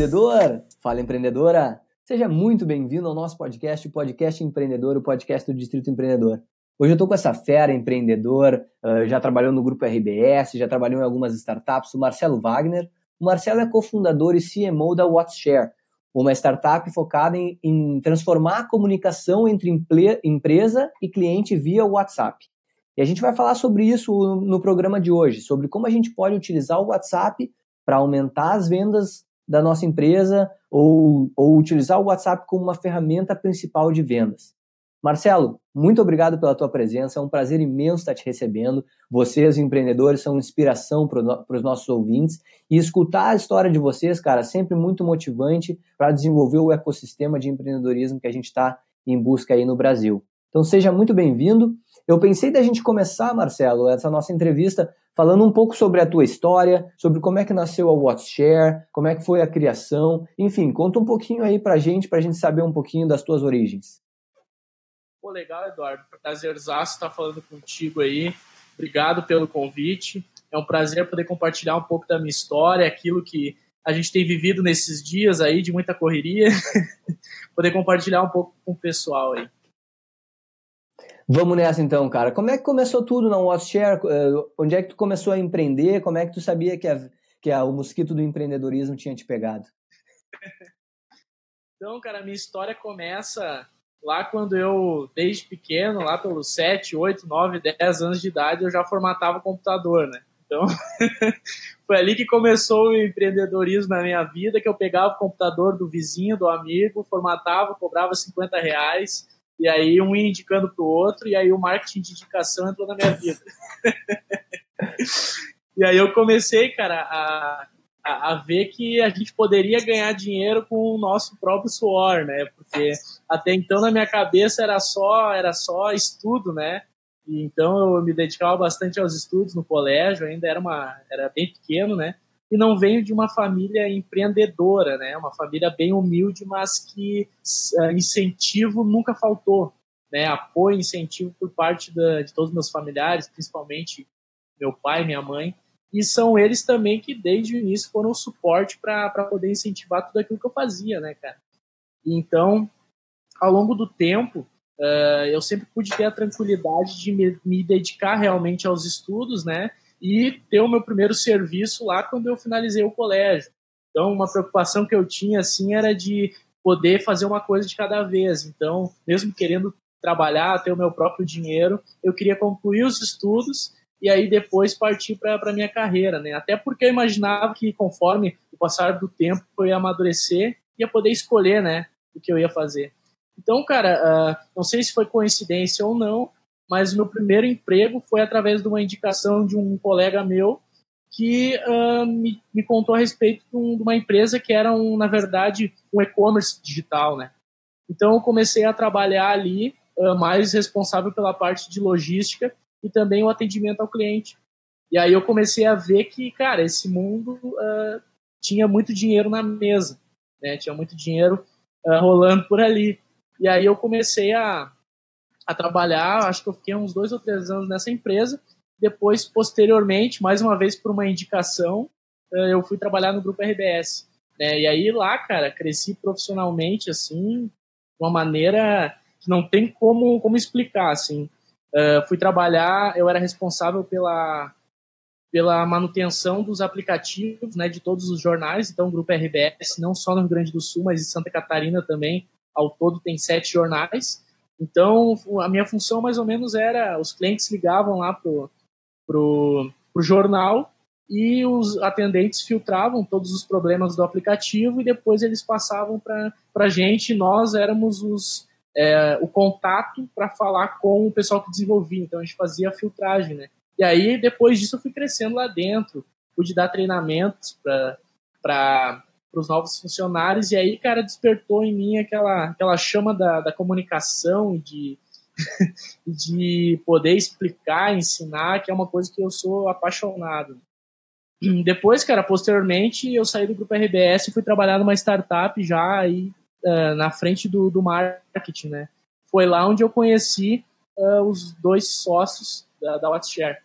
empreendedor! Fala empreendedora! Seja muito bem-vindo ao nosso podcast, o Podcast Empreendedor, o podcast do Distrito Empreendedor. Hoje eu estou com essa fera empreendedor, uh, já trabalhou no grupo RBS, já trabalhou em algumas startups, o Marcelo Wagner. O Marcelo é cofundador e CMO da WhatsShare, uma startup focada em, em transformar a comunicação entre empresa e cliente via WhatsApp. E a gente vai falar sobre isso no programa de hoje, sobre como a gente pode utilizar o WhatsApp para aumentar as vendas da nossa empresa ou, ou utilizar o WhatsApp como uma ferramenta principal de vendas. Marcelo, muito obrigado pela tua presença, é um prazer imenso estar te recebendo. Vocês, empreendedores, são inspiração para os nossos ouvintes e escutar a história de vocês, cara, sempre muito motivante para desenvolver o ecossistema de empreendedorismo que a gente está em busca aí no Brasil. Então seja muito bem-vindo. Eu pensei da gente começar, Marcelo, essa nossa entrevista falando um pouco sobre a tua história, sobre como é que nasceu a WhatsShare, como é que foi a criação, enfim, conta um pouquinho aí pra gente, pra gente saber um pouquinho das tuas origens. Pô, legal, Eduardo. Prazerzaço estar falando contigo aí. Obrigado pelo convite. É um prazer poder compartilhar um pouco da minha história, aquilo que a gente tem vivido nesses dias aí de muita correria, poder compartilhar um pouco com o pessoal aí. Vamos nessa então, cara. Como é que começou tudo na WhatsApp? Eh, onde é que tu começou a empreender? Como é que tu sabia que, a, que a, o mosquito do empreendedorismo tinha te pegado? Então, cara, minha história começa lá quando eu, desde pequeno, lá pelos 7, 8, 9, 10 anos de idade, eu já formatava o computador, né? Então, foi ali que começou o empreendedorismo na minha vida, que eu pegava o computador do vizinho, do amigo, formatava, cobrava 50 reais e aí um ia indicando para o outro, e aí o marketing de indicação entrou na minha vida. e aí eu comecei, cara, a, a, a, ver que a gente poderia ganhar dinheiro com o nosso próprio suor, né? Porque até então na minha cabeça era só era só estudo, né? E então eu me dedicava bastante aos estudos no colégio, ainda era uma era bem pequeno, né? E não venho de uma família empreendedora, né? Uma família bem humilde, mas que uh, incentivo nunca faltou, né? Apoio, incentivo por parte da, de todos os meus familiares, principalmente meu pai, minha mãe, e são eles também que desde o início foram o suporte para poder incentivar tudo aquilo que eu fazia, né, cara? Então, ao longo do tempo, uh, eu sempre pude ter a tranquilidade de me, me dedicar realmente aos estudos, né? E ter o meu primeiro serviço lá quando eu finalizei o colégio. Então, uma preocupação que eu tinha assim era de poder fazer uma coisa de cada vez. Então, mesmo querendo trabalhar, ter o meu próprio dinheiro, eu queria concluir os estudos e aí depois partir para a minha carreira, né? Até porque eu imaginava que conforme o passar do tempo eu ia amadurecer, ia poder escolher, né, o que eu ia fazer. Então, cara, uh, não sei se foi coincidência ou não, mas meu primeiro emprego foi através de uma indicação de um colega meu que uh, me, me, contou a respeito de, um, de, uma empresa que era, um, na verdade, um e-commerce digital, né? Então eu comecei a trabalhar ali, uh, mais responsável pela parte de logística e também o atendimento ao cliente. E aí eu comecei a ver que, cara, esse mundo uh, tinha muito dinheiro na mesa, né? Tinha muito dinheiro rolando por ali. E aí eu comecei a, a trabalhar, acho que eu fiquei uns dois ou três anos nessa empresa. Depois, posteriormente, mais uma vez por uma indicação, eh, eu fui trabalhar no grupo RBS. Né? E aí lá, cara, cresci profissionalmente, assim, de uma maneira que não tem como, como explicar, assim. Uh, fui trabalhar, eu era responsável pela, pela manutenção dos aplicativos, né, de todos os jornais, então o grupo RBS, não só no Rio Grande do Sul, mas em Santa Catarina também, ao todo tem sete jornais, então, a minha função mais ou menos era: os clientes ligavam lá pro, pro, pro jornal e os atendentes filtravam todos os problemas do aplicativo e depois eles passavam para a gente. Nós éramos os, é, o contato para falar com o pessoal que desenvolvia. Então, a gente fazia a filtragem, né? E aí, depois disso, eu fui crescendo lá dentro. Pude dar treinamentos para para os novos funcionários, e aí, cara, despertou em mim aquela, aquela chama da, da comunicação e de, de poder explicar, ensinar, que é uma coisa que eu sou apaixonado. Depois, cara, posteriormente, eu saí do grupo RBS e fui trabalhar numa startup já aí uh, na frente do, do marketing, né? Foi lá onde eu conheci uh, os dois sócios da, da WhatsApp.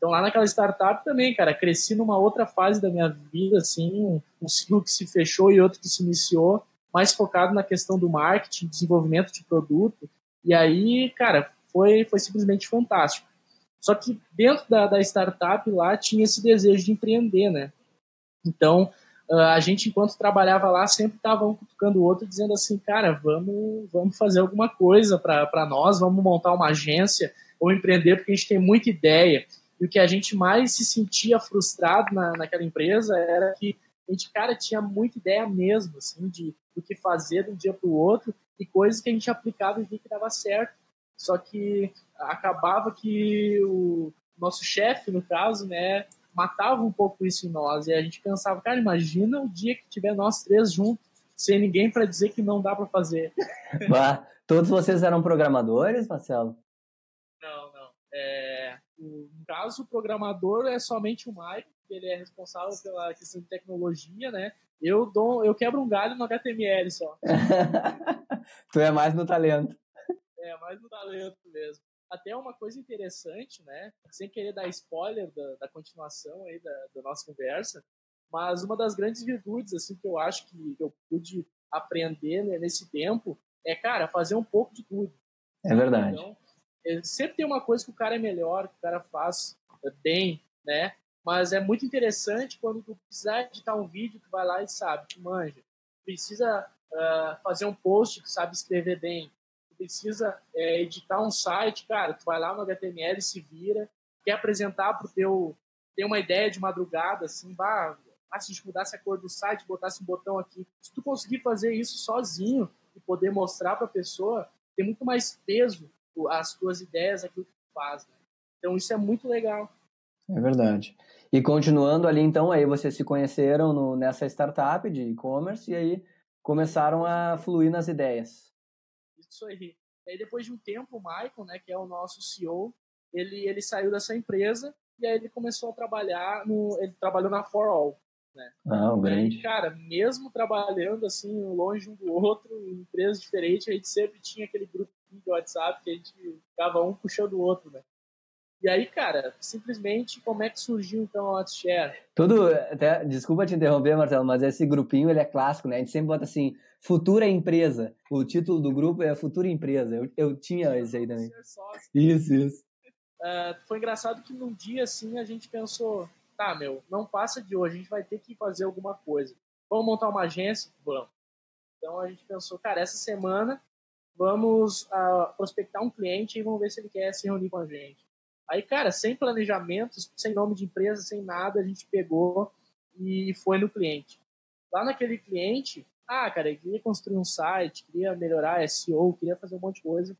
Então, lá naquela startup também, cara, cresci numa outra fase da minha vida, assim, um, ciclo que se fechou e outro que se iniciou, mais focado na questão do marketing, desenvolvimento de produto. E aí, cara, foi, foi simplesmente fantástico. Só que dentro da, da startup lá tinha esse desejo de empreender, né? Então, a gente, enquanto trabalhava lá, sempre estava um cutucando o outro, dizendo assim, cara, vamos, vamos fazer alguma coisa para nós, vamos montar uma agência ou empreender, porque a gente tem muita ideia. E o que a gente mais se sentia frustrado na, naquela empresa era que a gente, cara, tinha muita ideia mesmo, assim, de do que fazer de um dia para o outro e coisas que a gente aplicava e via que dava certo. Só que acabava que o nosso chefe, no caso, né, matava um pouco isso em nós. E a gente pensava, cara, imagina o dia que tiver nós três juntos, sem ninguém para dizer que não dá para fazer. Bah, todos vocês eram programadores, Marcelo? Não, não. É, no caso, o programador é somente o Mike, ele é responsável pela questão de tecnologia, né? Eu dou, eu quebro um galho no HTML só. tu é mais no talento. É, mais no talento mesmo. Até uma coisa interessante, né? Sem querer dar spoiler da, da continuação aí da, da, nossa conversa, mas uma das grandes virtudes, assim, que eu acho que eu pude aprender né, nesse tempo é, cara, fazer um pouco de tudo. É verdade. Então, sempre tem uma coisa que o cara é melhor, que o cara faz bem, né? Mas é muito interessante quando tu precisar editar um vídeo, tu vai lá e sabe, tu manja. Precisa uh, fazer um post, tu sabe escrever bem. Tu precisa é, editar um site, cara, tu vai lá no HTML e se vira. Quer apresentar pro teu... Tem uma ideia de madrugada, assim, bah, ah, se a gente mudasse a cor do site, botasse um botão aqui. Se tu conseguir fazer isso sozinho e poder mostrar para a pessoa, tem muito mais peso as tuas ideias, aquilo que tu faz. Né? Então isso é muito legal. É verdade. E continuando ali, então, aí vocês se conheceram no, nessa startup de e-commerce e aí começaram a fluir nas ideias. Isso aí. E aí depois de um tempo, o Michael, né, que é o nosso CEO, ele, ele saiu dessa empresa e aí ele começou a trabalhar no, ele trabalhou na For All, né? Ah, um grande. E, cara, mesmo trabalhando assim longe um do outro, em empresas diferentes, a gente sempre tinha aquele grupo de WhatsApp que a gente ficava um puxando o outro, né? E aí, cara, simplesmente como é que surgiu então a WhatsApp? Tudo, até, desculpa te interromper, Marcelo, mas esse grupinho ele é clássico, né? A gente sempre bota assim, futura empresa. O título do grupo é futura empresa. Eu, eu tinha esse aí também. Isso, isso. Uh, foi engraçado que num dia assim a gente pensou, tá, meu, não passa de hoje, a gente vai ter que fazer alguma coisa. Vamos montar uma agência? Vamos. Então a gente pensou, cara, essa semana vamos uh, prospectar um cliente e vamos ver se ele quer se reunir com a gente. Aí, cara, sem planejamento, sem nome de empresa, sem nada, a gente pegou e foi no cliente. Lá naquele cliente, ah, cara, queria construir um site, queria melhorar SEO, queria fazer um monte de coisa.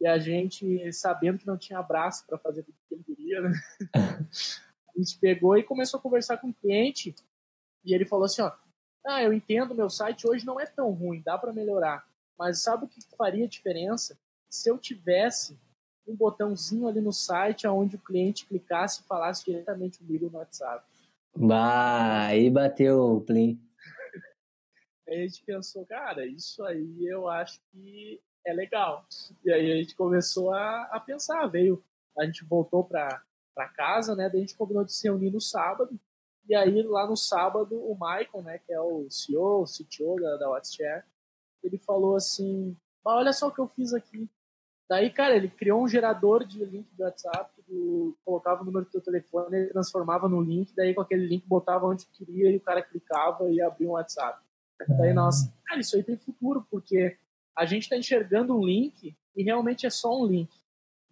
E a gente, sabendo que não tinha abraço para fazer tudo que ele queria, né? a gente pegou e começou a conversar com o cliente. E ele falou assim: ó, ah, eu entendo, meu site hoje não é tão ruim, dá para melhorar. Mas sabe o que faria diferença? Se eu tivesse um botãozinho ali no site onde o cliente clicasse e falasse diretamente comigo no WhatsApp. Bah, aí bateu o plim. aí a gente pensou, cara, isso aí eu acho que é legal. E aí a gente começou a, a pensar, veio, a gente voltou para casa, né? Daí a gente combinou de se reunir no sábado. E aí lá no sábado o Michael, né, que é o CEO, o CTO da, da WhatsApp, ele falou assim: olha só o que eu fiz aqui. Daí, cara, ele criou um gerador de link do WhatsApp, do, colocava o número do teu telefone, ele transformava no link, daí com aquele link botava onde queria e o cara clicava e abria um WhatsApp. Daí, nossa, cara, isso aí tem futuro, porque a gente está enxergando um link e realmente é só um link.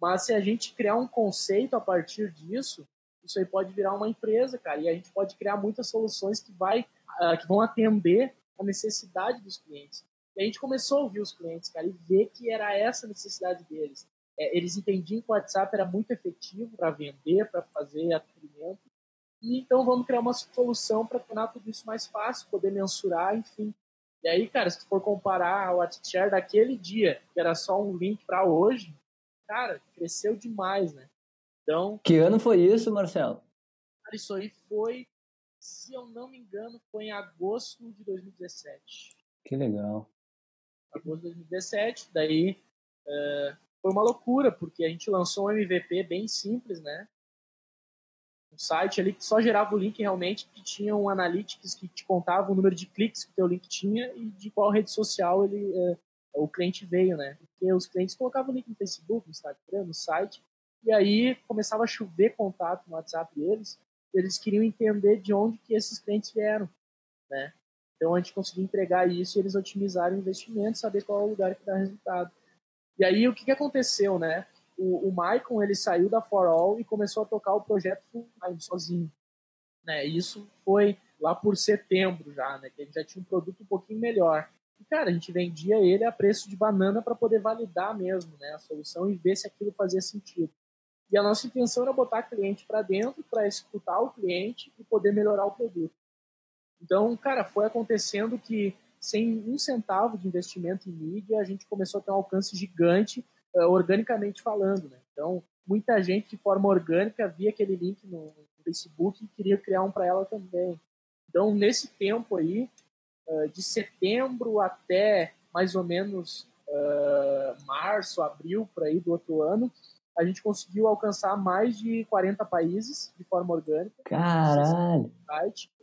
Mas se a gente criar um conceito a partir disso, isso aí pode virar uma empresa, cara, e a gente pode criar muitas soluções que, vai, uh, que vão atender a necessidade dos clientes. E a gente começou a ouvir os clientes, cara, e ver que era essa a necessidade deles. É, eles entendiam que o WhatsApp era muito efetivo para vender, para fazer atendimento. E então vamos criar uma solução para tornar tudo isso mais fácil, poder mensurar, enfim. E aí, cara, se tu for comparar o WhatsApp daquele dia, que era só um link para hoje, cara, cresceu demais, né? Então. Que ano foi isso, Marcelo? Cara, isso aí foi, se eu não me engano, foi em agosto de 2017. Que legal agosto de 2017. Daí é, foi uma loucura, porque a gente lançou um MVP bem simples, né? site ali que só gerava o link realmente, que tinha um analytics que te contava o número de cliques que o teu link tinha e de qual rede social ele, é, o cliente veio, né? Porque os clientes colocavam o link no Facebook, no Instagram, no site, e aí começava a chover contato no WhatsApp deles, eles queriam entender de onde que esses clientes vieram, né? Então a gente conseguia entregar isso e eles otimizaram o investimento, saber qual é o lugar que dá resultado. E aí o que, que aconteceu, né? O, o Maicon ele saiu da For All e começou a tocar o projeto full time sozinho, né? E isso foi lá por setembro já, né? Que gente já tinha um produto um pouquinho melhor. E cara, a gente vendia ele a preço de banana para poder validar mesmo, né? A solução e ver se aquilo fazia sentido. E a nossa intenção era botar cliente para dentro para escutar o cliente e poder melhorar o produto. Então, cara, foi acontecendo que sem um centavo de investimento em mídia, a gente começou a ter um alcance gigante, uh, organicamente falando. Né? Então, muita gente de forma orgânica via aquele link no, no Facebook e queria criar um para ela também. Então, nesse tempo aí, uh, de setembro até mais ou menos uh, março, abril, por aí do outro ano, a gente conseguiu alcançar mais de 40 países de forma orgânica. Caralho!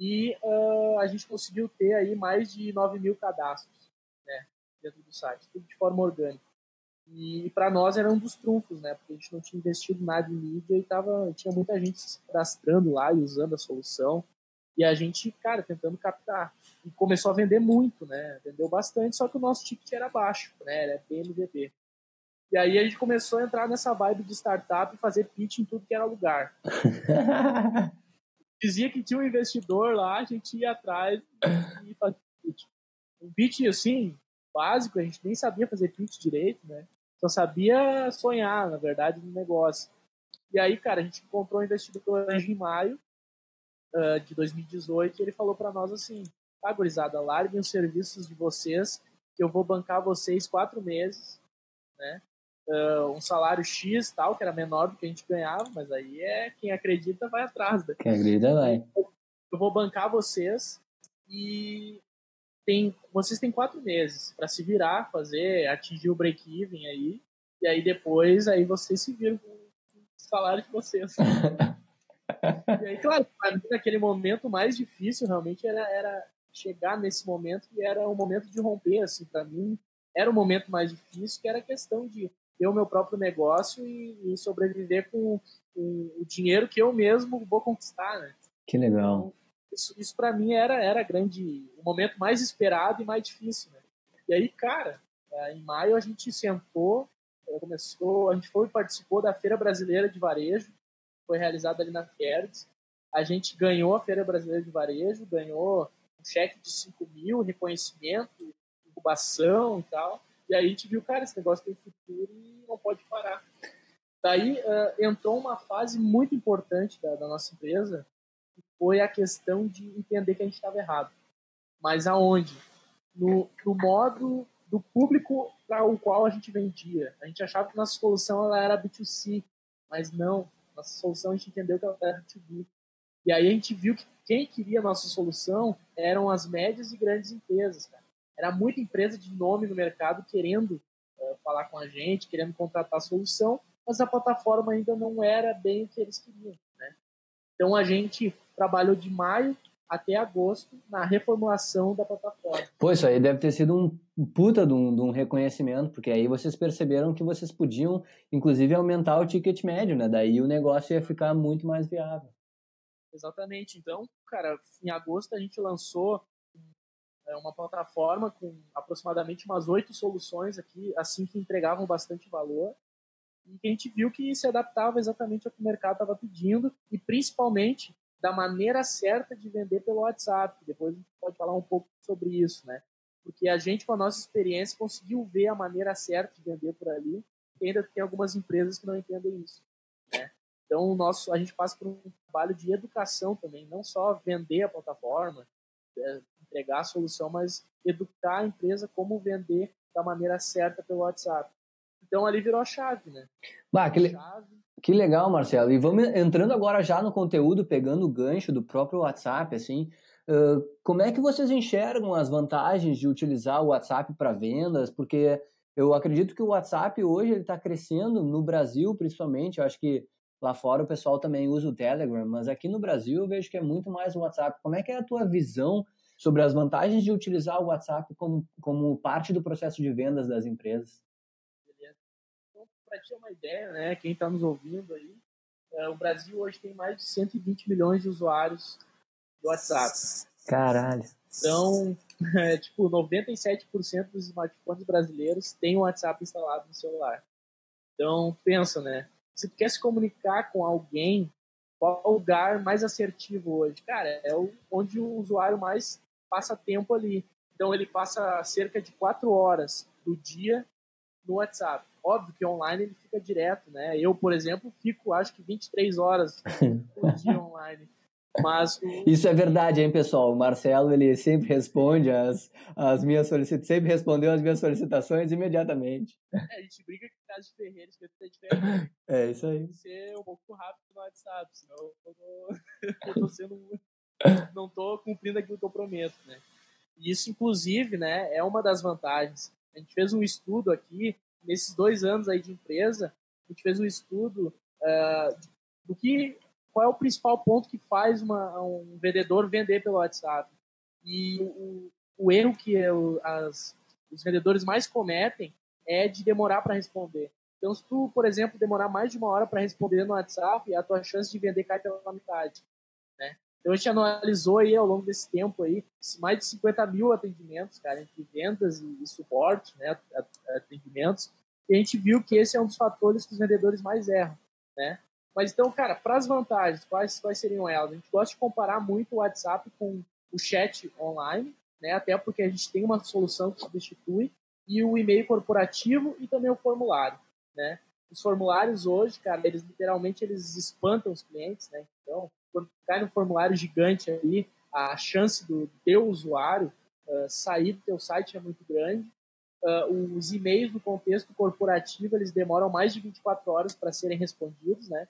E uh, a gente conseguiu ter aí mais de 9 mil cadastros né, dentro do site, tudo de forma orgânica. E para nós era um dos trunfos, né? Porque a gente não tinha investido nada em mídia e tava, tinha muita gente se cadastrando lá e usando a solução. E a gente, cara, tentando captar. E começou a vender muito, né? Vendeu bastante, só que o nosso ticket era baixo, né? Era PMDB. E aí a gente começou a entrar nessa vibe de startup e fazer pitch em tudo que era lugar. Dizia que tinha um investidor lá, a gente ia atrás e fazia pitch. Um pitch, assim, básico, a gente nem sabia fazer pitch direito, né? Só sabia sonhar, na verdade, no negócio. E aí, cara, a gente encontrou um investidor em maio uh, de 2018 e ele falou para nós assim, tá, gurizada, larguem os serviços de vocês que eu vou bancar vocês quatro meses, né? Uh, um salário X tal, que era menor do que a gente ganhava, mas aí é quem acredita vai atrás. Né? Quem acredita vai. Eu vou bancar vocês e tem, vocês têm quatro meses para se virar, fazer, atingir o break-even aí, e aí depois aí vocês se viram com o salário de vocês. e aí, claro, para mim, naquele momento mais difícil realmente era, era chegar nesse momento que era o momento de romper, assim, para mim era o momento mais difícil, que era a questão de ter o meu próprio negócio e, e sobreviver com, com, o dinheiro que eu mesmo vou conquistar, né? Que legal. Então, isso, isso para mim era, era grande, o momento mais esperado e mais difícil, né? E aí, cara, é, em maio a gente sentou, começou, a gente foi participou da Feira Brasileira de Varejo, foi realizada ali na Ferds. A gente ganhou a Feira Brasileira de Varejo, ganhou um cheque de 5 mil, reconhecimento, incubação e tal. E aí a gente viu, cara, esse negócio tem futuro e não pode parar. Daí uh, entrou uma fase muito importante da, da nossa empresa, que foi a questão de entender que a gente estava errado. Mas aonde? No, no modo do público para o qual a gente vendia. A gente achava que nossa solução ela era B2C, mas não. Nossa solução a gente entendeu que ela era B2B. E aí a gente viu que quem queria a nossa solução eram as médias e grandes empresas, cara era muita empresa de nome no mercado querendo uh, falar com a gente, querendo contratar a solução, mas a plataforma ainda não era bem o que eles queriam. Né? Então a gente trabalhou de maio até agosto na reformulação da plataforma. Pô, isso aí deve ter sido um puta de um, de um, reconhecimento, porque aí vocês perceberam que vocês podiam, inclusive, aumentar o ticket médio, né? Daí o negócio ia ficar muito mais viável. Exatamente. Então, cara, em agosto a gente lançou é uma plataforma com aproximadamente umas oito soluções aqui, assim que entregavam bastante valor e a gente viu que se adaptava exatamente ao que o mercado estava pedindo e principalmente da maneira certa de vender pelo WhatsApp. Depois a gente pode falar um pouco sobre isso, né? Porque a gente, com a nossa experiência, conseguiu ver a maneira certa de vender por ali e ainda tem algumas empresas que não entendem isso, né? Então, nosso, a gente passa por um trabalho de educação também, não só vender a plataforma, é, entregar a solução, mas educar a empresa como vender da maneira certa pelo WhatsApp. Então ali virou a chave, né? Bah, que, le... que legal, Marcelo. E vamos entrando agora já no conteúdo, pegando o gancho do próprio WhatsApp, assim, uh, como é que vocês enxergam as vantagens de utilizar o WhatsApp para vendas? Porque eu acredito que o WhatsApp hoje ele está crescendo no Brasil, principalmente. Eu acho que lá fora o pessoal também usa o Telegram, mas aqui no Brasil eu vejo que é muito mais o WhatsApp. Como é que é a tua visão sobre as vantagens de utilizar o WhatsApp como, como parte do processo de vendas das empresas? Então, para ter uma ideia, né, quem está nos ouvindo aí, é, o Brasil hoje tem mais de 120 milhões de usuários do WhatsApp. Caralho. Então, é, tipo, 97% dos smartphones brasileiros têm o WhatsApp instalado no celular. Então, pensa, né? Se tu quer se comunicar com alguém, qual é o lugar mais assertivo hoje? Cara, é o, onde o usuário mais passa tempo ali. Então, ele passa cerca de 4 horas do dia no WhatsApp. Óbvio que online ele fica direto, né? Eu, por exemplo, fico acho que 23 horas por dia online. Mas o... Isso é verdade, hein, pessoal? O Marcelo, ele sempre responde as, as minhas solicitações, sempre respondeu as minhas solicitações imediatamente. É, a gente briga que caso de Ferreira, isso é diferente. É, isso aí. Ser um pouco rápido no WhatsApp, senão eu tô, eu tô sendo... não tô cumprindo aquilo que eu prometo, né? E isso, inclusive, né, é uma das vantagens. A gente fez um estudo aqui, nesses dois anos aí de empresa, a gente fez um estudo uh, do que qual é o principal ponto que faz uma, um vendedor vender pelo WhatsApp. E o, o erro que as, os vendedores mais cometem é de demorar para responder. Então, se tu, por exemplo, demorar mais de uma hora para responder no WhatsApp, a tua chance de vender cai pela metade. Né? Então, a gente analisou aí ao longo desse tempo aí mais de 50 mil atendimentos, cara, entre vendas e, e suporte, né, atendimentos, e a gente viu que esse é um dos fatores que os vendedores mais erram, né? Mas então, cara, para as vantagens, quais, quais seriam elas? A gente gosta de comparar muito o WhatsApp com o chat online, né? Até porque a gente tem uma solução que substitui e o e-mail corporativo e também o formulário, né? Os formulários hoje, cara, eles literalmente eles espantam os clientes, né? Então, quando cai no formulário gigante ali, a chance do teu usuário uh, sair do teu site é muito grande. Uh, os e-mails no contexto corporativo eles demoram mais de 24 horas para serem respondidos, né?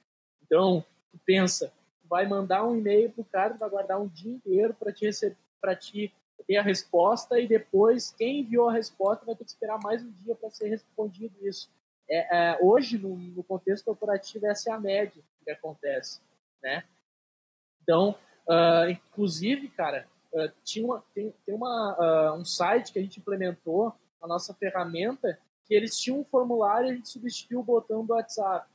Então, pensa, vai mandar um e-mail pro cara, vai guardar um dia inteiro para te receber, para te ter a resposta e depois quem enviou a resposta vai ter que esperar mais um dia para ser respondido isso. É, é, hoje, no, no, contexto corporativo, essa é a média que acontece, né? Então, uh, inclusive, cara, uh, tinha uma, tem, tem uma, uh, um site que a gente implementou, a nossa ferramenta, que eles tinham um formulário e a gente substituiu o botão do WhatsApp.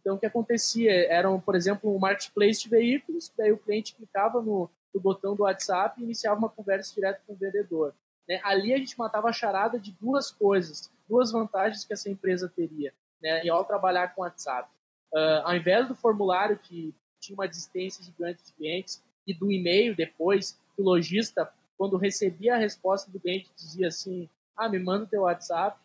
Então, o que acontecia? Eram, por exemplo, um marketplace de veículos, daí o cliente clicava no, no botão do WhatsApp e iniciava uma conversa direto com o vendedor. Né? Ali a gente matava a charada de duas coisas, duas vantagens que essa empresa teria né, ao trabalhar com o WhatsApp. Uh, ao invés do formulário que tinha uma desistência gigante de clientes e do e-mail depois, o lojista, quando recebia a resposta do cliente, dizia assim, ah, me manda o teu WhatsApp,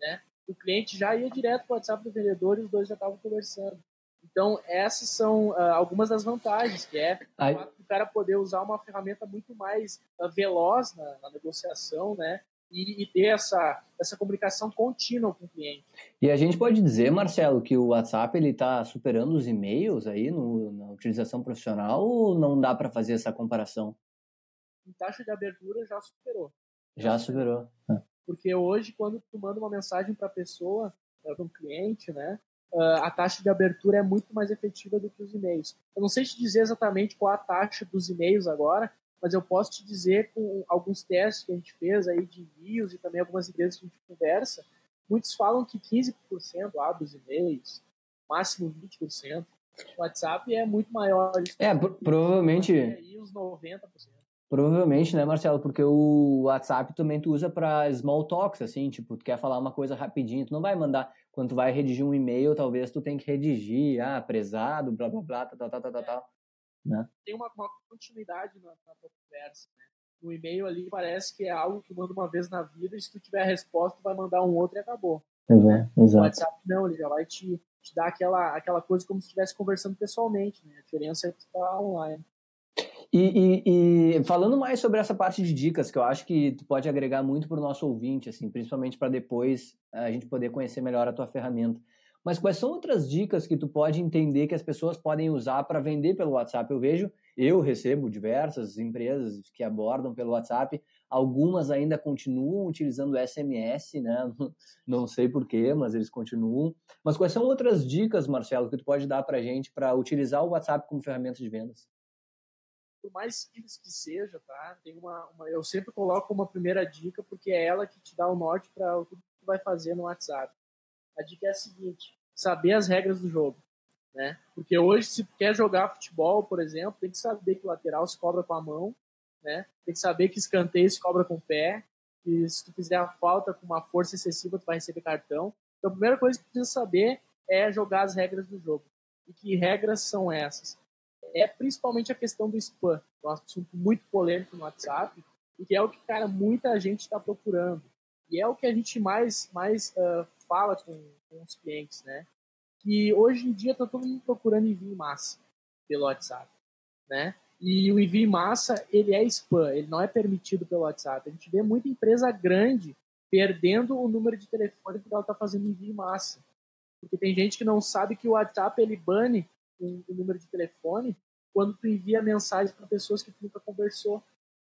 né? O cliente já ia direto para o WhatsApp do vendedor e os dois já estavam conversando. Então, essas são uh, algumas das vantagens, que é o fato do cara poder usar uma ferramenta muito mais uh, veloz na, na, negociação, né? E, e, ter essa, essa comunicação contínua com o cliente. E a gente pode dizer, Marcelo, que o WhatsApp ele está superando os e-mails aí no, na utilização profissional ou não dá para fazer essa comparação? Em taxa de abertura já superou. Já superou. Ah. Porque hoje, quando tu manda uma mensagem para a pessoa, para um cliente, né, ah, a taxa de abertura é muito mais efetiva do que os e-mails. Eu não sei te dizer exatamente qual a taxa dos e-mails agora, mas eu posso te dizer com alguns testes que a gente fez aí de envios e também algumas empresas que a gente conversa, muitos falam que 15% abre os e-mails, máximo 20%. O WhatsApp é muito maior. É, provavelmente. Aí os 90%. Provavelmente, né, Marcelo? Porque o WhatsApp também tu usa para small talks, assim, tipo, tu quer falar uma coisa rapidinho, tu não vai mandar, quando tu vai redigir um e-mail, talvez tu tem que redigir, ah, prezado, blá, blá, blá, tal, tal, tal, tal, tal, né? Tem uma, uma continuidade na, na tua conversa, né? No e-mail ali parece que é algo que manda uma vez na vida e se tu tiver a resposta, tu vai mandar um outro e acabou. É, exato. O WhatsApp não, ele já vai te, te dar aquela, aquela coisa como se estivesse conversando pessoalmente, né? A diferença é que tu tá online. E, e, e, falando mais sobre essa parte de dicas, que eu acho que tu pode agregar muito para o nosso ouvinte, assim, principalmente para depois a gente poder conhecer melhor a tua ferramenta. Mas quais são outras dicas que tu pode entender que as pessoas podem usar para vender pelo WhatsApp? Eu vejo, eu recebo diversas empresas que abordam pelo WhatsApp algumas ainda continuam utilizando SMS, né? Não sei porquê, mas eles continuam. Mas quais são outras dicas, Marcelo, que tu pode dar para a gente para utilizar o WhatsApp como ferramenta de vendas? Por mais simples que seja, tá? Tem uma, uma, eu sempre coloco uma primeira dica porque é ela que te dá o norte para tudo que tu vai fazer no WhatsApp. A dica é a seguinte: saber as regras do jogo. Né? Porque hoje, se quer jogar futebol, por exemplo, tem que saber que lateral se cobra com a mão, né? tem que saber que escanteio se cobra com o pé, e se tu fizer a falta com uma força excessiva, tu vai receber cartão. Então, a primeira coisa que tu precisa saber é jogar as regras do jogo. E que regras são essas? É principalmente a questão do spam, é um assunto muito polêmico no WhatsApp, e que é o que, cara, muita gente está procurando. E é o que a gente mais, mais uh, fala com, com os clientes, né? que hoje em dia está todo mundo procurando envio em massa pelo WhatsApp, né? E o envio em massa, ele é spam, ele não é permitido pelo WhatsApp. A gente vê muita empresa grande perdendo o número de telefone porque ela está fazendo envio em massa. Porque tem gente que não sabe que o WhatsApp ele bane o, número de telefone quando tu envia mensagem para pessoas que tu nunca conversou,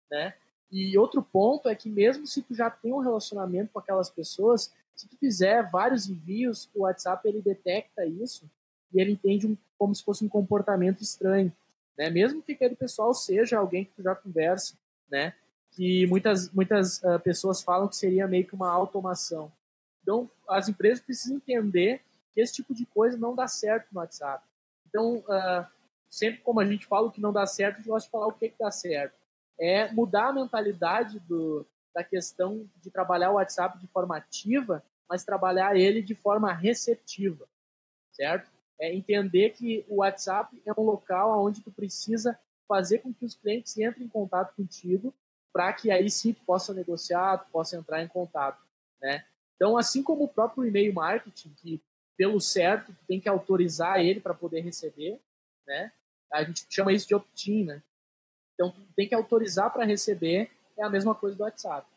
né? E outro ponto é que mesmo se tu já tem um relacionamento com aquelas pessoas, se tu fizer vários envios, o WhatsApp ele detecta isso e ele entende um, como se fosse um comportamento estranho, né? Mesmo que aquele pessoal seja alguém que tu já conversa, né? Que muitas muitas uh, pessoas falam que seria meio que uma automação. Então, as empresas precisam entender que esse tipo de coisa não dá certo no WhatsApp. Então, uh, sempre como a gente fala o que não dá certo, a gente gosta de falar o que, que dá certo. É mudar a mentalidade do, da questão de trabalhar o WhatsApp de forma ativa, mas trabalhar ele de forma receptiva, certo? É entender que o WhatsApp é um local onde tu precisa fazer com que os clientes entrem em contato contigo para que aí sim tu possa negociar, tu possa entrar em contato, né? Então, assim como o próprio e-mail marketing, que pelo certo tu tem que autorizar ele para poder receber, né? A gente chama isso de opt-in, né? Então, tu tem que autorizar para receber é a mesma coisa do WhatsApp.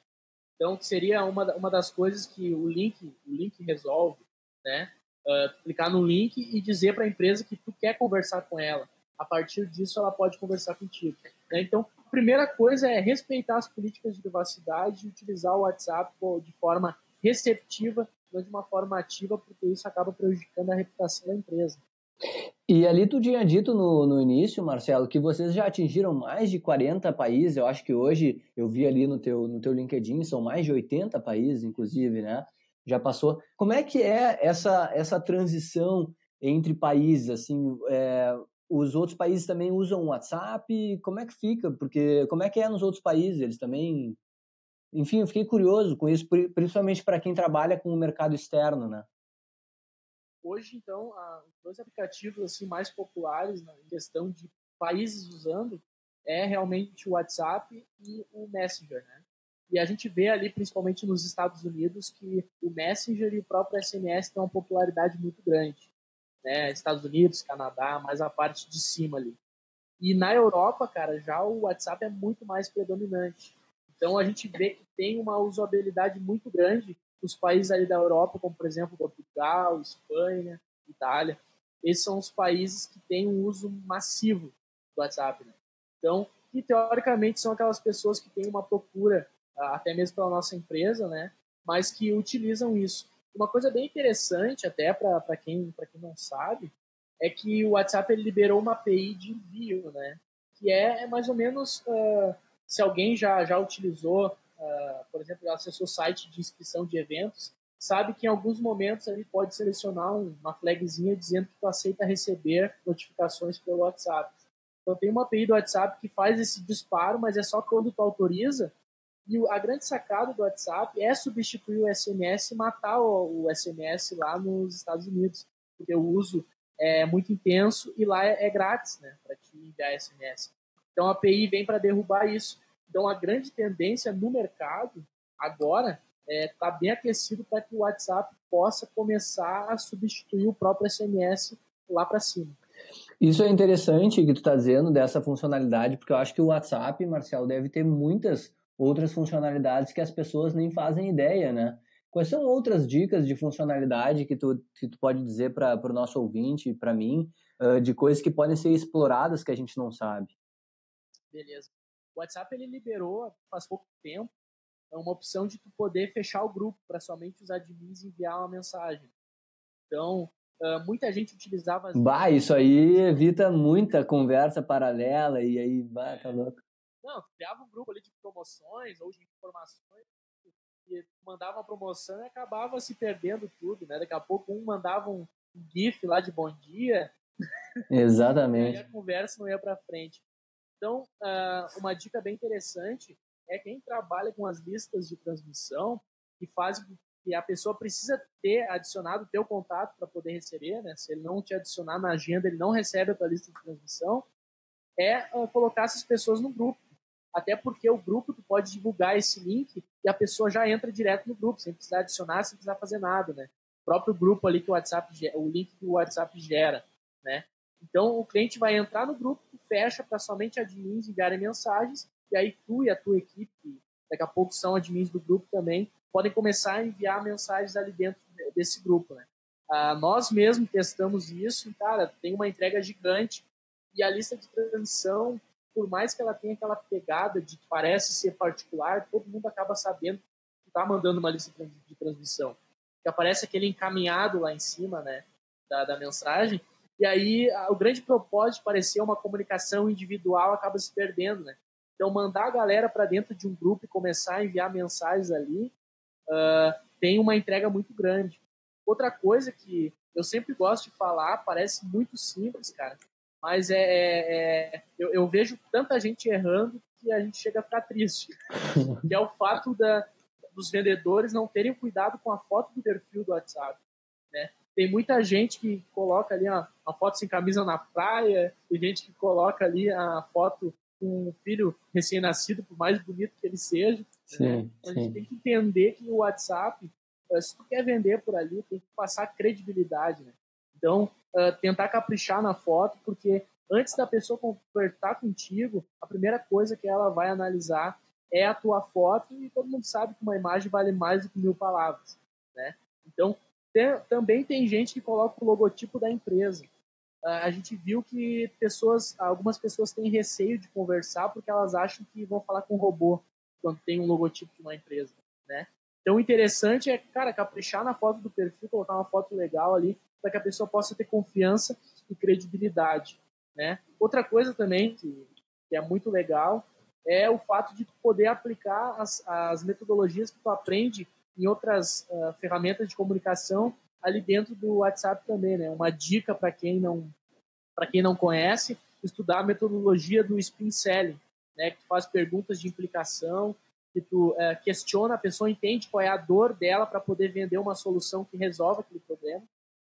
Então, seria uma, uma das coisas que o link, o link resolve, né? Uh, clicar no link e dizer para a empresa que tu quer conversar com ela. A partir disso, ela pode conversar contigo. Né? Então, a primeira coisa é respeitar as políticas de privacidade e utilizar o WhatsApp de forma receptiva, não de uma forma ativa, porque isso acaba prejudicando a reputação da empresa. E ali tu tinha dito no, no início, Marcelo, que vocês já atingiram mais de 40 países. Eu acho que hoje eu vi ali no teu, no teu LinkedIn, são mais de 80 países, inclusive, né? Já passou. Como é que é essa, essa transição entre países? Assim, é, os outros países também usam o WhatsApp? Como é que fica? Porque como é que é nos outros países? Eles também. Enfim, eu fiquei curioso com isso, principalmente para quem trabalha com o mercado externo, né? Hoje, então, os dois aplicativos assim mais populares na questão de países usando é realmente o WhatsApp e o Messenger, né? E a gente vê ali, principalmente nos Estados Unidos, que o Messenger e o próprio SMS têm uma popularidade muito grande. Né? Estados Unidos, Canadá, mais a parte de cima ali. E na Europa, cara, já o WhatsApp é muito mais predominante. Então a gente vê que tem uma usabilidade muito grande os países ali da Europa, como por exemplo Portugal, Espanha, Itália, esses são os países que têm um uso massivo do WhatsApp. Né? Então, teoricamente são aquelas pessoas que têm uma procura, ah, até mesmo pela nossa empresa, né? mas que utilizam isso. Uma coisa bem interessante, até para quem, quem não sabe, é que o WhatsApp ele liberou uma API de envio, né? que é, é mais ou menos, uh, se alguém já, já utilizou uh, por exemplo, acessou o site de inscrição de eventos, sabe que em alguns momentos ele pode selecionar uma flagzinha dizendo que tu aceita receber notificações pelo WhatsApp. Então tem uma API do WhatsApp que faz esse disparo, mas é só quando tu autoriza. E a grande sacada do WhatsApp é substituir o SMS e matar o, SMS lá nos Estados Unidos, porque o uso é muito intenso e lá é, é grátis, né, para te enviar SMS. Então a API vem para derrubar isso. Então, a grande tendência no mercado agora está é, bem aquecido para que o WhatsApp possa começar a substituir o próprio SMS lá para cima. Isso é interessante que tu está dizendo dessa funcionalidade, porque eu acho que o WhatsApp, Marcel, deve ter muitas outras funcionalidades que as pessoas nem fazem ideia, né? Quais são outras dicas de funcionalidade que tu, que tu pode dizer para o nosso ouvinte, para mim, uh, de coisas que podem ser exploradas que a gente não sabe? Beleza. O WhatsApp ele liberou faz pouco tempo uma opção de tu poder fechar o grupo para somente os admins enviar uma mensagem. Então, uh, muita gente utilizava. Bah, isso aí evita muita conversa paralela e aí, bah, tá louco. Não, criava um grupo ali de promoções ou de informações e mandava uma promoção e acabava se perdendo tudo, né? Daqui a pouco um mandava um GIF lá de bom dia. Exatamente. e a conversa não ia para frente. Então, uh, uma dica bem interessante é quem trabalha com as listas de transmissão e faz que a pessoa precisa ter adicionado o teu contato para poder receber, né? Se ele não te adicionar na agenda, ele não recebe a tua lista de transmissão. É uh, colocar essas pessoas no grupo. Até porque o grupo tu pode divulgar esse link e a pessoa já entra direto no grupo, sem precisar adicionar, sem precisar fazer nada, né? O próprio grupo ali que o WhatsApp, o link que o WhatsApp gera, né? Então o cliente vai entrar no grupo, fecha para somente admins enviarem mensagens e aí tu e a tua equipe, daqui a pouco são admins do grupo também, podem começar a enviar mensagens ali dentro desse grupo, né? Ah, nós mesmos testamos isso, cara, tem uma entrega gigante e a lista de transmissão por mais que ela tenha aquela pegada de que parece ser particular, todo mundo acaba sabendo que está mandando uma lista de transmissão. Que aparece aquele encaminhado lá em cima, né, da, da mensagem, e aí o grande propósito de parecer uma comunicação individual acaba se perdendo, né? Então, mandar a galera para dentro de um grupo e começar a enviar mensagens ali uh, tem uma entrega muito grande. Outra coisa que eu sempre gosto de falar, parece muito simples, cara, mas é, é, é eu, eu, vejo tanta gente errando que a gente chega a ficar triste. que é o fato da, dos vendedores não terem cuidado com a foto do perfil do WhatsApp. Né? Tem muita gente que coloca ali a, a foto sem camisa na praia, tem gente que coloca ali a foto com um filho recém-nascido, por mais bonito que ele seja. Sim, então. A gente tem que entender que o WhatsApp, eh, se tu quer vender por ali, tem que passar credibilidade. Né? Então, uh, tentar caprichar na foto, porque antes da pessoa conversar contigo, a primeira coisa que ela vai analisar é a tua foto e todo mundo sabe que uma imagem vale mais do que mil palavras, né? Então, também tem gente que coloca o logotipo da empresa. Uh, a gente viu que pessoas, algumas pessoas têm receio de conversar porque elas acham que vão falar com um robô quando tem um logotipo de uma empresa, né? Então, o interessante é, cara, caprichar na foto do perfil, colocar uma foto legal ali, para que a pessoa possa ter confiança e credibilidade. Né? Outra coisa também que, que é muito legal é o fato de poder aplicar as, as metodologias que tu aprende em outras uh, ferramentas de comunicação ali dentro do WhatsApp também, né? Uma dica para quem não para quem não conhece, estudar a metodologia do spin selling, né? Que tu faz perguntas de implicação, que tu uh, questiona a pessoa, entende qual é a dor dela para poder vender uma solução que resolve aquele problema.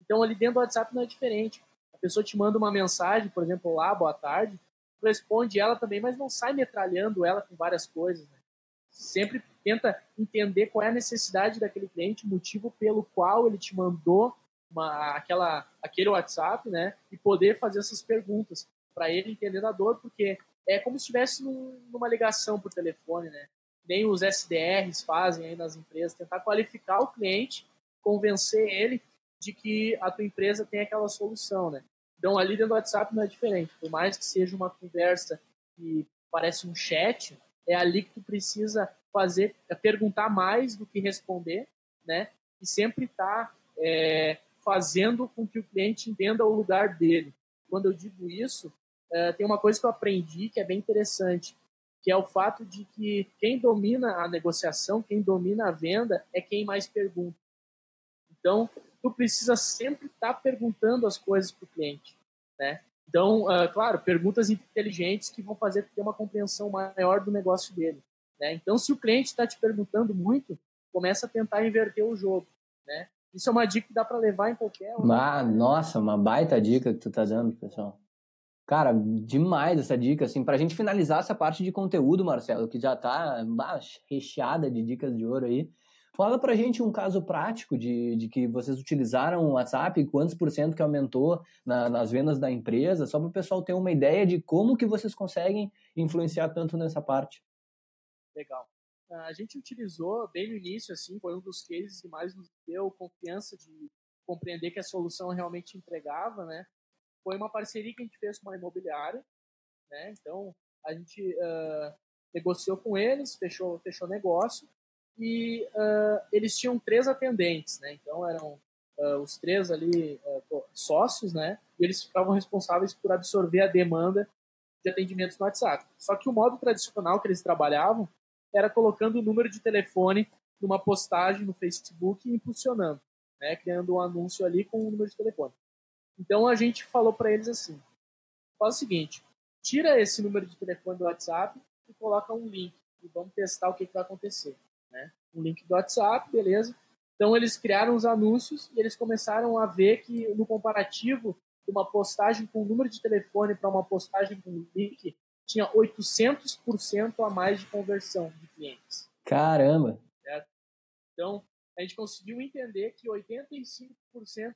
Então, ali dentro do WhatsApp não é diferente. A pessoa te manda uma mensagem, por exemplo, lá, boa tarde, responde ela também, mas não sai metralhando ela com várias coisas. Né? Sempre tenta entender qual é a necessidade daquele cliente, o motivo pelo qual ele te mandou uma, aquela, aquele WhatsApp, né? E poder fazer essas perguntas para ele entender a dor, porque é como se estivesse num, numa ligação por telefone, né? Nem os SDRs fazem aí nas empresas, tentar qualificar o cliente, convencer ele de que a tua empresa tem aquela solução, né? Então, ali dentro do WhatsApp não é diferente. Por mais que seja uma conversa que parece um chat, é ali que tu precisa fazer, é perguntar mais do que responder, né? E sempre estar tá, é, fazendo com que o cliente entenda o lugar dele. Quando eu digo isso, é, tem uma coisa que eu aprendi que é bem interessante, que é o fato de que quem domina a negociação, quem domina a venda, é quem mais pergunta. Então, tu precisa sempre estar tá perguntando as coisas para o cliente, né? Então, uh, claro, perguntas inteligentes que vão fazer ter uma compreensão maior do negócio dele, né? Então, se o cliente está te perguntando muito, começa a tentar inverter o jogo, né? Isso é uma dica que dá para levar em qualquer. Ah, nossa, uma baita dica que tu tá dando, pessoal. Cara, demais essa dica, assim, pra gente finalizar essa parte de conteúdo, Marcelo, que já tá bah, recheada de dicas de ouro aí. Fala pra gente um caso prático de, de que vocês utilizaram o WhatsApp, quantos por cento que aumentou na, nas vendas da empresa, só para o pessoal ter uma ideia de como que vocês conseguem influenciar tanto nessa parte. Legal. A gente utilizou bem no início, assim, foi um dos cases que mais nos deu confiança de compreender que a solução realmente entregava, né? Foi uma parceria que a gente fez com uma imobiliária, né? Então, a gente uh, negociou com eles, fechou, fechou negócio, e uh, eles tinham três atendentes, né? Então eram uh, os três ali uh, sócios, né? E eles ficavam responsáveis por absorver a demanda de atendimentos no WhatsApp. Só que o modo tradicional que eles trabalhavam era colocando o número de telefone numa postagem no Facebook e impulsionando, né? Criando um anúncio ali com o número de telefone. Então a gente falou para eles assim: faz o seguinte, tira esse número de telefone do WhatsApp e coloca um link e vamos testar o que, que vai acontecer. Né? Um link do WhatsApp, beleza? Então eles criaram os anúncios e eles começaram a ver que no comparativo de uma postagem com número de telefone para uma postagem com link tinha 800% a mais de conversão de clientes. Caramba! Certo? Então a gente conseguiu entender que 85%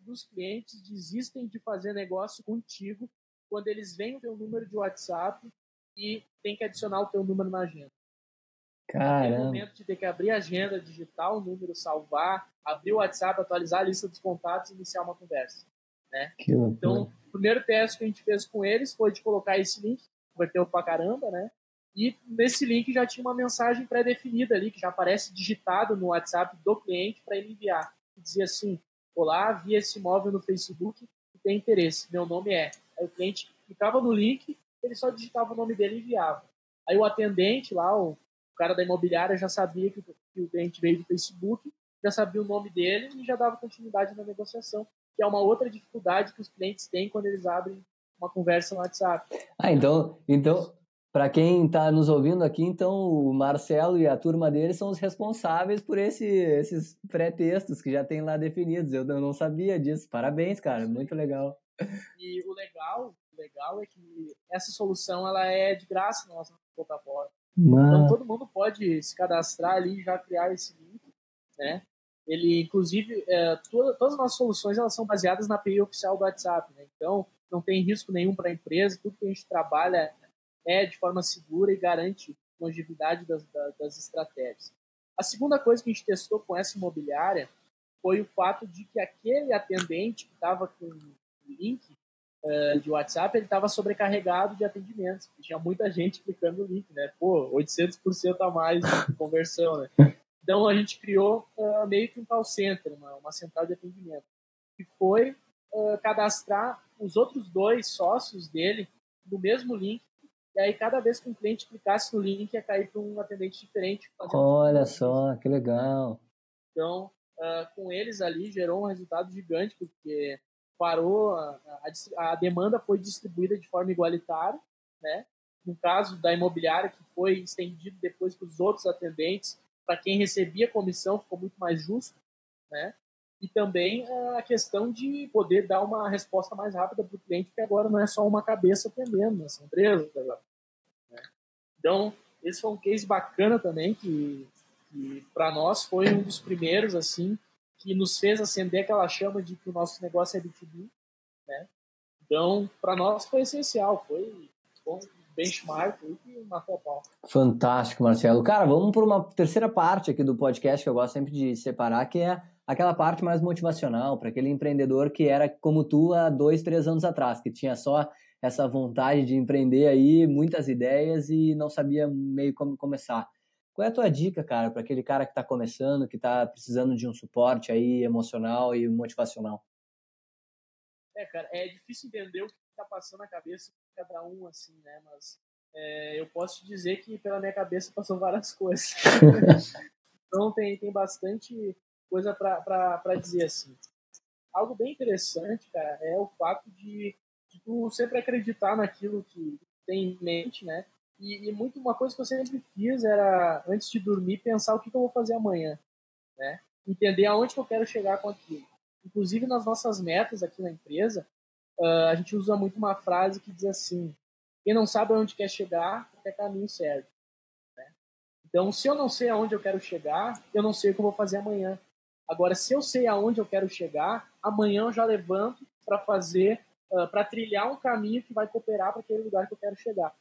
dos clientes desistem de fazer negócio contigo quando eles veem o teu número de WhatsApp e tem que adicionar o teu número na agenda. Caramba. É momento de ter que abrir a agenda, digitar o número, salvar, abrir o WhatsApp, atualizar a lista dos contatos e iniciar uma conversa. Né? então, o primeiro teste que a gente fez com eles foi de colocar esse link, converteu pra caramba, né? E nesse link já tinha uma mensagem pré-definida ali, que já aparece digitado no WhatsApp do cliente para ele enviar. Que dizia assim: Olá, vi esse imóvel no Facebook e tem interesse. Meu nome é. Aí o cliente clicava no link, ele só digitava o nome dele e enviava. Aí o atendente lá, o cara da imobiliária, já sabia que, o cliente veio do Facebook, já sabia o nome dele e já dava continuidade na negociação, que é uma outra dificuldade que os clientes têm quando eles abrem uma conversa no WhatsApp. Ah, então, então para quem está nos ouvindo aqui, então o Marcelo e a turma dele são os responsáveis por esse, esses pré-textos que já tem lá definidos. Eu não sabia disso. Parabéns, cara, muito legal. E o legal, o legal é que essa solução ela é de graça na nossa plataforma. Então todo mundo pode se cadastrar ali e já criar esse link, né? Ele, inclusive, é, toda, todas as nossas soluções elas são baseadas na API oficial do WhatsApp, né? Então não tem risco nenhum para a empresa. Tudo que a gente trabalha é de forma segura e garante longevidade das, das estratégias. A segunda coisa que a gente testou com essa imobiliária foi o fato de que aquele atendente que estava com link uh, de WhatsApp, ele estava sobrecarregado de atendimentos. Tinha muita gente clicando no link, né? Pô, 800% a mais de conversão, né? Então a gente criou uh, meio que um call center, uma, uma central de atendimento, que foi uh, cadastrar os outros dois sócios dele no mesmo link. E aí, cada vez que um cliente clicasse no link, ia cair para um atendente diferente. Olha só, que legal. Então, uh, com eles ali, gerou um resultado gigante, porque parou, a, a, a, demanda foi distribuída de forma igualitária, né? No caso da imobiliária, que foi estendido depois para os outros atendentes, para quem recebia comissão, ficou muito mais justo, né? E também a questão de poder dar uma resposta mais rápida para o cliente, porque agora não é só uma cabeça atendendo essa empresa. Né? Então, esse foi um case bacana também, que, que para nós foi um dos primeiros, assim, que nos fez acender aquela chama de que o nosso negócio é B2B, né? Então, para nós foi essencial, foi um benchmark e matou a pau. Fantástico, Marcelo. Cara, vamos para uma terceira parte aqui do podcast que eu gosto sempre de separar, que é aquela parte mais motivacional, para aquele empreendedor que era como tu há dois, três anos atrás, que tinha só essa vontade de empreender aí, muitas ideias e não sabia meio como começar. Qual é a tua dica, cara, para aquele cara que está começando, que está precisando de um suporte aí emocional e motivacional? É, cara, é difícil entender o que está passando na cabeça de cada um, assim, né? Mas é, eu posso te dizer que pela minha cabeça passou várias coisas. então tem, tem bastante coisa para dizer, assim. Algo bem interessante, cara, é o fato de, de tu sempre acreditar naquilo que tem em mente, né? E, e, muito uma coisa que eu sempre fiz era, antes de dormir, pensar o que, que eu vou fazer amanhã. Né? Entender aonde que eu quero chegar com aquilo. Inclusive, nas nossas metas aqui na empresa, uh, a gente usa muito uma frase que diz assim: quem não sabe aonde quer chegar, qualquer caminho serve. Né? Então, se eu não sei aonde eu quero chegar, eu não sei o que eu vou fazer amanhã. Agora, se eu sei aonde eu quero chegar, amanhã eu já levanto para fazer, uh, para trilhar um caminho que vai cooperar para aquele lugar que eu quero chegar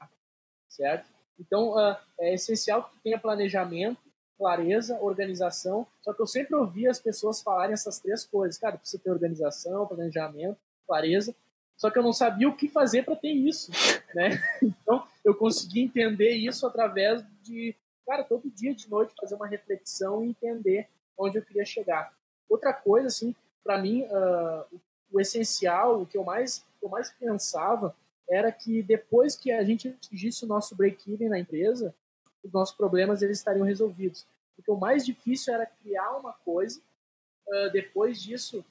certo? Então, uh, é essencial que tenha planejamento, clareza, organização. Só que eu sempre ouvi as pessoas falarem essas três coisas. Cara, precisa ter organização, planejamento, clareza. Só que eu não sabia o que fazer para ter isso, né? Então, eu consegui entender isso através de cara, todo dia de noite fazer uma reflexão e entender onde eu queria chegar. Outra coisa, assim, para mim, uh, o essencial, o que eu mais, eu mais pensava era que depois que a gente atingisse o nosso break-even na empresa, os nossos problemas eles estariam resolvidos. Porque o mais difícil era criar uma coisa, uh, depois disso,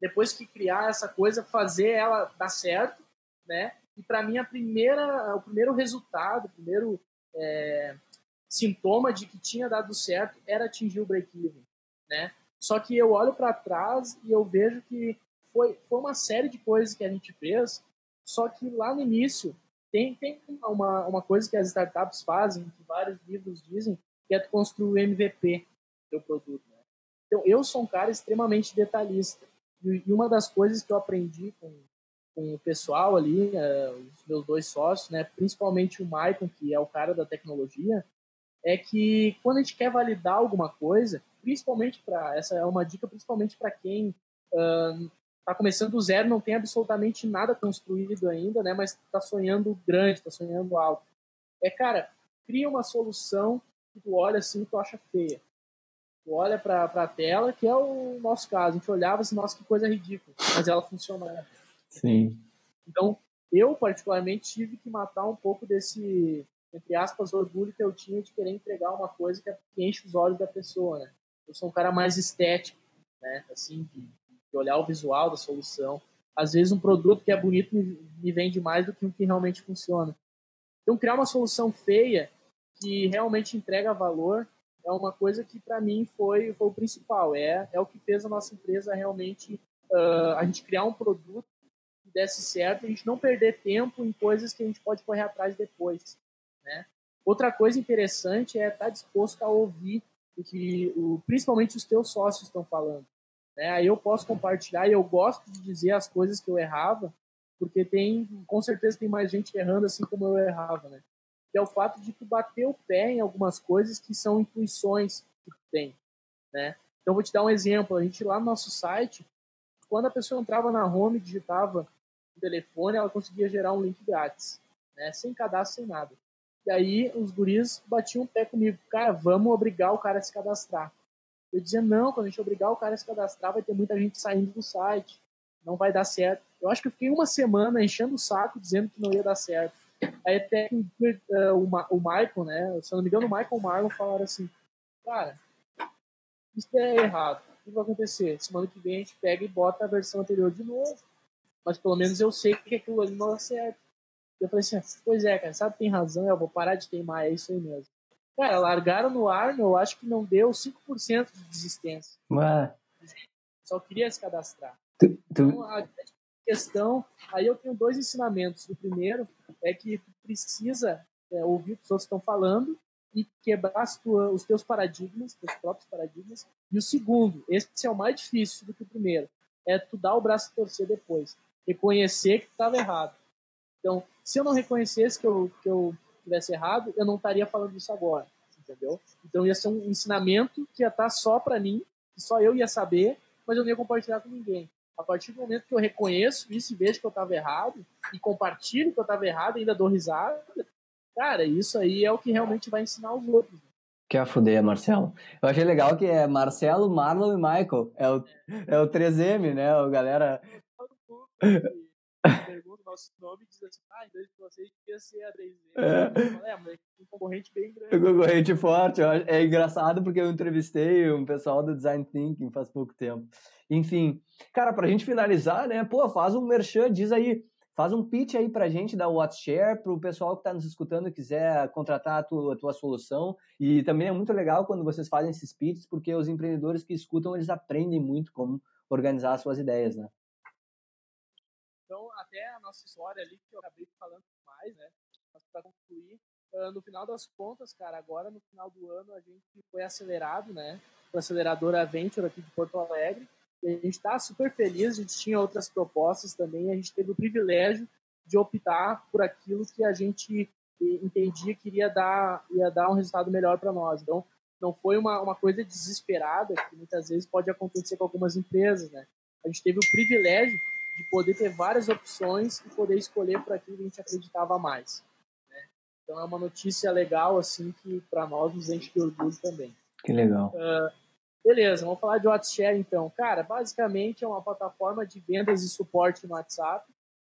depois que criar essa coisa, fazer ela dar certo, né? E para mim a primeira, o primeiro resultado, o primeiro é, sintoma de que tinha dado certo era atingir o break-even, né? Só que eu olho para trás e eu vejo que foi, foi uma série de coisas que a gente fez, só que lá no início tem, tem uma, uma coisa que as startups fazem, que vários livros dizem, que é construir o MVP do produto. Né? Então, eu sou um cara extremamente detalhista. E, uma das coisas que eu aprendi com, com o pessoal ali, é, os meus dois sócios, né, principalmente o Maicon, que é o cara da tecnologia, é que quando a gente quer validar alguma coisa, principalmente para essa é uma dica principalmente para quem está começando do zero, não tem absolutamente nada construído ainda, né, mas está sonhando grande, está sonhando alto. É, cara, cria uma solução que tu olha assim e tu acha feia. Tu olha para a tela, que é o nosso caso. A gente olhava assim, nossa, que coisa ridícula, mas ela funcionava. Sim. Então, eu particularmente tive que matar um pouco desse entre aspas, orgulho que eu tinha de querer entregar uma coisa que enche os olhos da pessoa, né? Eu sou um cara mais estético, né? Assim, de, de olhar o visual da solução. Às vezes um produto que é bonito me, vende mais do que um que realmente funciona. Então, criar uma solução feia que realmente entrega valor é uma coisa que para mim foi, foi o principal. É, é o que fez a nossa empresa realmente uh, a gente criar um produto que desse certo, a gente não perder tempo em coisas que a gente pode correr atrás depois. Né? Outra coisa interessante é estar disposto a ouvir o que, o, principalmente os teus sócios estão falando. Né? Aí eu posso compartilhar e eu gosto de dizer as coisas que eu errava, porque tem, com certeza tem mais gente errando assim como eu errava, né? Que é o fato de tu bater o pé em algumas coisas que são intuições que tu tem, né? Então vou te dar um exemplo. A gente lá no nosso site, quando a pessoa entrava na home e digitava o telefone, ela conseguia gerar um link grátis, né? Sem cadastro, sem nada. E aí os guris batiam o pé comigo, cara, vamos obrigar o cara a se cadastrar. Eu dizia, não, quando a gente obrigar o cara a se cadastrar, vai ter muita gente saindo do site, não vai dar certo. Eu acho que eu fiquei uma semana enchendo o saco, dizendo que não ia dar certo. Aí até uh, o, Ma o Michael, né, se eu não me engano, o Michael Marlon falaram assim, cara, isso é errado. O que vai acontecer? Semana que vem a gente pega e bota a versão anterior de novo. Mas pelo menos eu sei que aquilo ali não dá certo. Eu falei assim, pois é, cara, sabe, tem razão, eu vou parar de teimar, é isso aí mesmo. Cara, largaram no ar, eu acho que não deu 5% de desistência. Ué. Só queria se cadastrar. Tu, tu... Então, a questão, aí eu tenho dois ensinamentos. O primeiro é que tu precisa é, ouvir o que os outros estão falando e quebrar tua, os teus paradigmas, teus próprios paradigmas. E o segundo, esse é o mais difícil do que o primeiro, é tu dar o braço a torcer depois. Reconhecer que tu estava errado. Então, se eu não reconhecesse que eu, que eu tivesse errado, eu não estaria falando isso agora, entendeu? Então ia ser um ensinamento que ia estar só para mim, que só eu ia saber, mas eu não ia compartilhar com ninguém. A partir do momento que eu reconheço isso e vejo que eu estava errado, e compartilho que eu estava errado, ainda dou risada, cara, isso aí é o que realmente vai ensinar os outros. Que a fuder, Marcelo. Eu achei legal que é Marcelo, Marlon e Michael. É o, é o 3M, né? O galera pergunta o nosso nome e diz assim, ah, então vocês devia ser a 3 É. é, mas um concorrente bem grande. Um concorrente forte. É engraçado porque eu entrevistei um pessoal do Design Thinking faz pouco tempo. Enfim, cara, pra gente finalizar, né, pô, faz um merchan, diz aí, faz um pitch aí pra gente da WhatsApp, pro pessoal que tá nos escutando e quiser contratar a tua, a tua solução. E também é muito legal quando vocês fazem esses pitches, porque os empreendedores que escutam, eles aprendem muito como organizar as suas ideias, né? Então, até a nossa história ali, que eu acabei falando mais, né? Para concluir, uh, no final das contas, cara, agora no final do ano a gente foi acelerado, né? A aceleradora Venture aqui de Porto Alegre. E a gente está super feliz, a gente tinha outras propostas também, a gente teve o privilégio de optar por aquilo que a gente entendia que iria dar, ia dar um resultado melhor para nós. Então, não foi uma, uma coisa desesperada, que muitas vezes pode acontecer com algumas empresas, né? A gente teve o privilégio de poder ter várias opções e poder escolher por aquilo que a gente acreditava mais. Né? Então é uma notícia legal, assim, que para nós nos enche de orgulho também. Que legal. Uh, beleza, vamos falar de WhatsApp então. Cara, basicamente é uma plataforma de vendas e suporte no WhatsApp.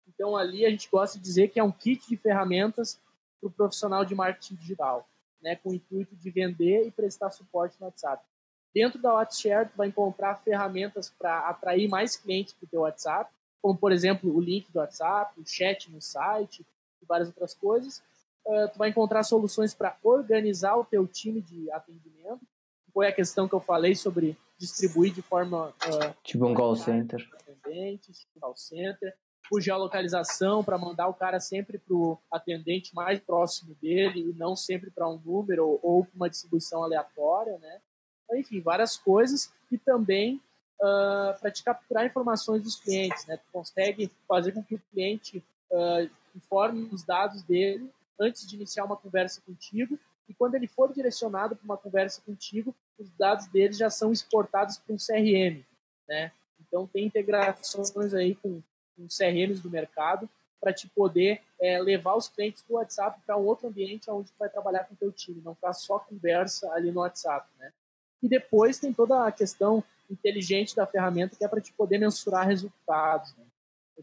Então ali a gente gosta de dizer que é um kit de ferramentas para o profissional de marketing digital, né, com o intuito de vender e prestar suporte no WhatsApp. Dentro da WhatsApp, tu vai encontrar ferramentas para atrair mais clientes para o teu WhatsApp, como por exemplo o link do WhatsApp, o chat no site e várias outras coisas. Uh, tu vai encontrar soluções para organizar o teu time de atendimento. Foi a questão que eu falei sobre distribuir de forma uh, tipo um call center, atendentes, tipo call center, por geolocalização para mandar o cara sempre para o atendente mais próximo dele e não sempre para um número ou, ou uma distribuição aleatória, né? Enfim, várias coisas e também uh, para te capturar informações dos clientes, né? Tu consegue fazer com que o cliente uh, informe os dados dele antes de iniciar uma conversa contigo e quando ele for direcionado para uma conversa contigo, os dados dele já são exportados para um CRM, né? Então tem integrações aí com, com CRMs do mercado para te poder é, levar os clientes do WhatsApp para um outro ambiente onde tu vai trabalhar com o teu time, não ficar só conversa ali no WhatsApp, né? E depois tem toda a questão inteligente da ferramenta que é para te poder mensurar resultados, né?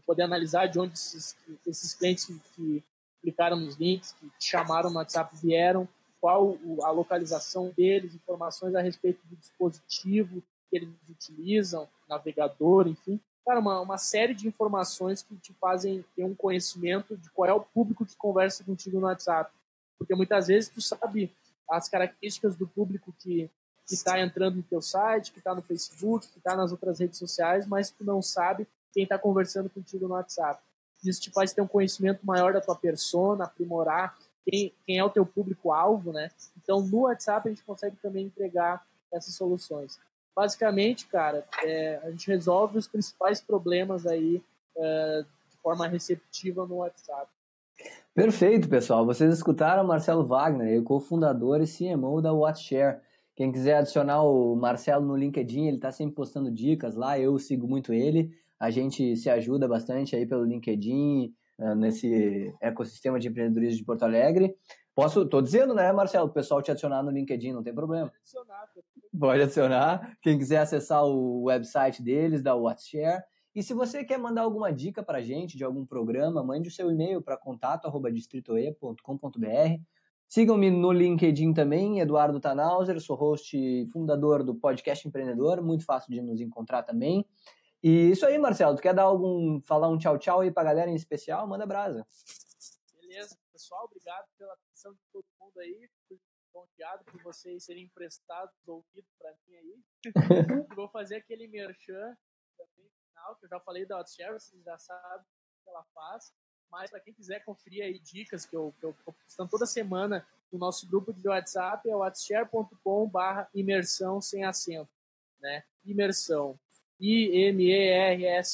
poder analisar de onde esses, esses clientes que, que clicaram nos links, que chamaram no WhatsApp vieram, qual a localização deles, informações a respeito do dispositivo que eles utilizam, navegador, enfim. Cara, uma, uma série de informações que te fazem ter um conhecimento de qual é o público que conversa contigo no WhatsApp. Porque muitas vezes tu sabe as características do público que está entrando no teu site, que está no Facebook, que está nas outras redes sociais, mas tu não sabe quem está conversando contigo no WhatsApp. Isso te faz ter um conhecimento maior da tua persona, aprimorar quem, quem é o teu público-alvo, né? Então, no WhatsApp, a gente consegue também entregar essas soluções. Basicamente, cara, é, a gente resolve os principais problemas aí é, de forma receptiva no WhatsApp. Perfeito, pessoal. Vocês escutaram Marcelo Wagner, cofundador e CMO da WhatsApp. Quem quiser adicionar o Marcelo no LinkedIn, ele está sempre postando dicas lá, eu sigo muito ele. A gente se ajuda bastante aí pelo LinkedIn, eh, nesse ecossistema de empreendedorismo de Porto Alegre. Posso, tô dizendo, né, Marcelo, o pessoal te adicionar no LinkedIn, não tem problema. Pode adicionar. Pode adicionar. Quem quiser acessar o website deles, da WhatsApp. E se você quer mandar alguma dica para a gente de algum programa, mande o seu e-mail para contato@distritoe.com.br. Sigam-me no LinkedIn também, Eduardo Tanauser, sou host e fundador do Podcast Empreendedor, muito fácil de nos encontrar também. E isso aí, Marcelo, tu quer dar algum, falar um tchau tchau aí pra galera em especial? Manda brasa. Beleza, pessoal, obrigado pela atenção de todo mundo aí, confiado por vocês serem emprestados ouvidos para mim aí. vou fazer aquele merchan também final, que eu já falei da WhatsApp, vocês já sabem o que ela faz. Mas para quem quiser conferir aí dicas que eu, postando toda semana no nosso grupo de WhatsApp, é whatsapp.com barra imersão sem acento, né? Imersão. I-M-E-R-S-A-U.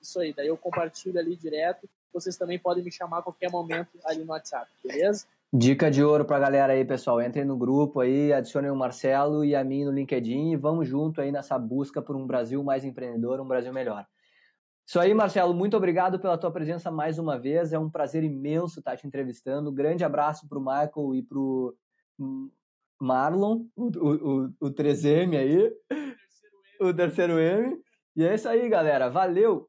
Isso aí, daí eu compartilho ali direto. Vocês também podem me chamar a qualquer momento ali no WhatsApp, beleza? Dica de ouro pra galera aí, pessoal. Entrem no grupo aí, adicionem o Marcelo e a mim no LinkedIn e vamos junto aí nessa busca por um Brasil mais empreendedor, um Brasil melhor. Isso aí, Marcelo, muito obrigado pela tua presença mais uma vez. É um prazer imenso estar te entrevistando. Grande abraço para o Michael e para o Marlon, o, o, o 3M aí, o terceiro M. E é isso aí, galera. Valeu!